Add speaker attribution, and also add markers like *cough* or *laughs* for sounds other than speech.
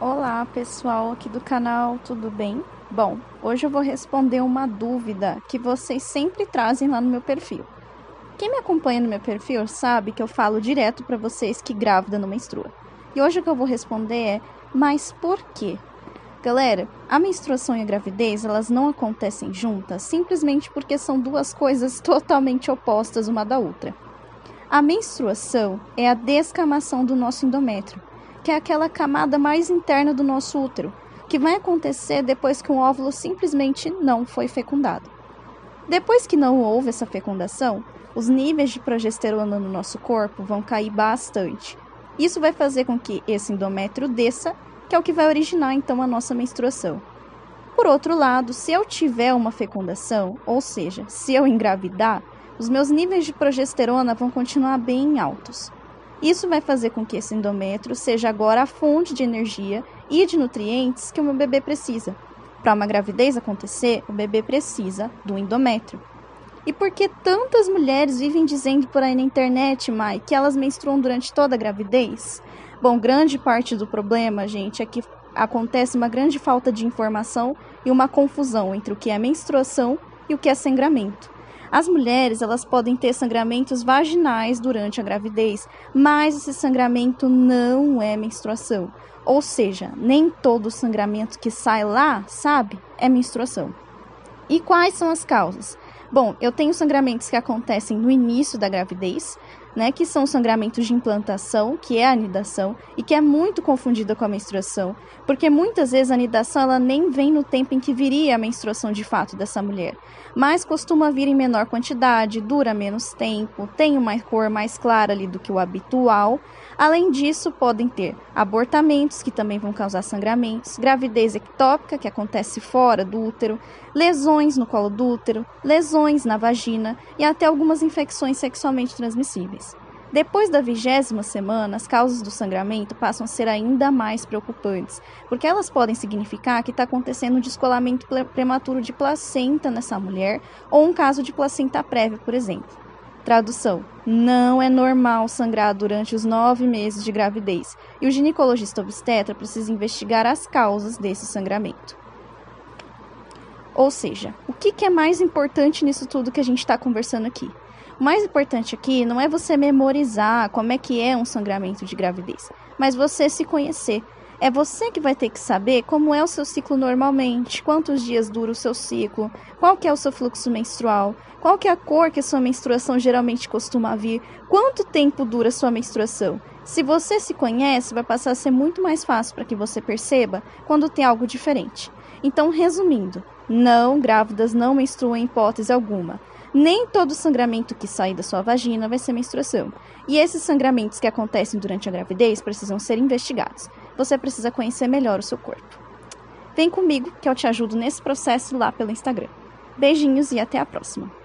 Speaker 1: Olá pessoal aqui do canal, tudo bem? Bom, hoje eu vou responder uma dúvida que vocês sempre trazem lá no meu perfil. Quem me acompanha no meu perfil sabe que eu falo direto para vocês que grávida não menstrua. E hoje o que eu vou responder é: mas por quê? Galera, a menstruação e a gravidez, elas não acontecem juntas simplesmente porque são duas coisas *laughs* totalmente opostas uma da outra. A menstruação é a descamação do nosso endométrio, que é aquela camada mais interna do nosso útero, que vai acontecer depois que um óvulo simplesmente não foi fecundado. Depois que não houve essa fecundação, os níveis de progesterona no nosso corpo vão cair bastante. Isso vai fazer com que esse endométrio desça, que é o que vai originar então a nossa menstruação. Por outro lado, se eu tiver uma fecundação, ou seja, se eu engravidar, os meus níveis de progesterona vão continuar bem altos. Isso vai fazer com que esse endométrio seja agora a fonte de energia e de nutrientes que o meu bebê precisa. Para uma gravidez acontecer, o bebê precisa do endométrio. E por que tantas mulheres vivem dizendo por aí na internet, Mai, que elas menstruam durante toda a gravidez? Bom, grande parte do problema, gente, é que acontece uma grande falta de informação e uma confusão entre o que é menstruação e o que é sangramento. As mulheres, elas podem ter sangramentos vaginais durante a gravidez, mas esse sangramento não é menstruação. Ou seja, nem todo sangramento que sai lá, sabe, é menstruação. E quais são as causas? Bom, eu tenho sangramentos que acontecem no início da gravidez, né, que são sangramentos de implantação, que é a anidação, e que é muito confundida com a menstruação, porque muitas vezes a anidação ela nem vem no tempo em que viria a menstruação de fato dessa mulher, mas costuma vir em menor quantidade, dura menos tempo, tem uma cor mais clara ali do que o habitual. Além disso, podem ter abortamentos, que também vão causar sangramentos, gravidez ectópica, que acontece fora do útero, lesões no colo do útero, lesões na vagina e até algumas infecções sexualmente transmissíveis. Depois da vigésima semana, as causas do sangramento passam a ser ainda mais preocupantes, porque elas podem significar que está acontecendo um descolamento prematuro de placenta nessa mulher ou um caso de placenta prévia, por exemplo. Tradução: Não é normal sangrar durante os nove meses de gravidez e o ginecologista obstetra precisa investigar as causas desse sangramento. Ou seja, o que, que é mais importante nisso tudo que a gente está conversando aqui? O mais importante aqui não é você memorizar como é que é um sangramento de gravidez, mas você se conhecer. É você que vai ter que saber como é o seu ciclo normalmente, quantos dias dura o seu ciclo, qual que é o seu fluxo menstrual, qual que é a cor que a sua menstruação geralmente costuma vir, quanto tempo dura a sua menstruação. Se você se conhece, vai passar a ser muito mais fácil para que você perceba quando tem algo diferente. Então, resumindo, não, grávidas não menstruam em hipótese alguma. Nem todo sangramento que sai da sua vagina vai ser menstruação. E esses sangramentos que acontecem durante a gravidez precisam ser investigados. Você precisa conhecer melhor o seu corpo. Vem comigo que eu te ajudo nesse processo lá pelo Instagram. Beijinhos e até a próxima!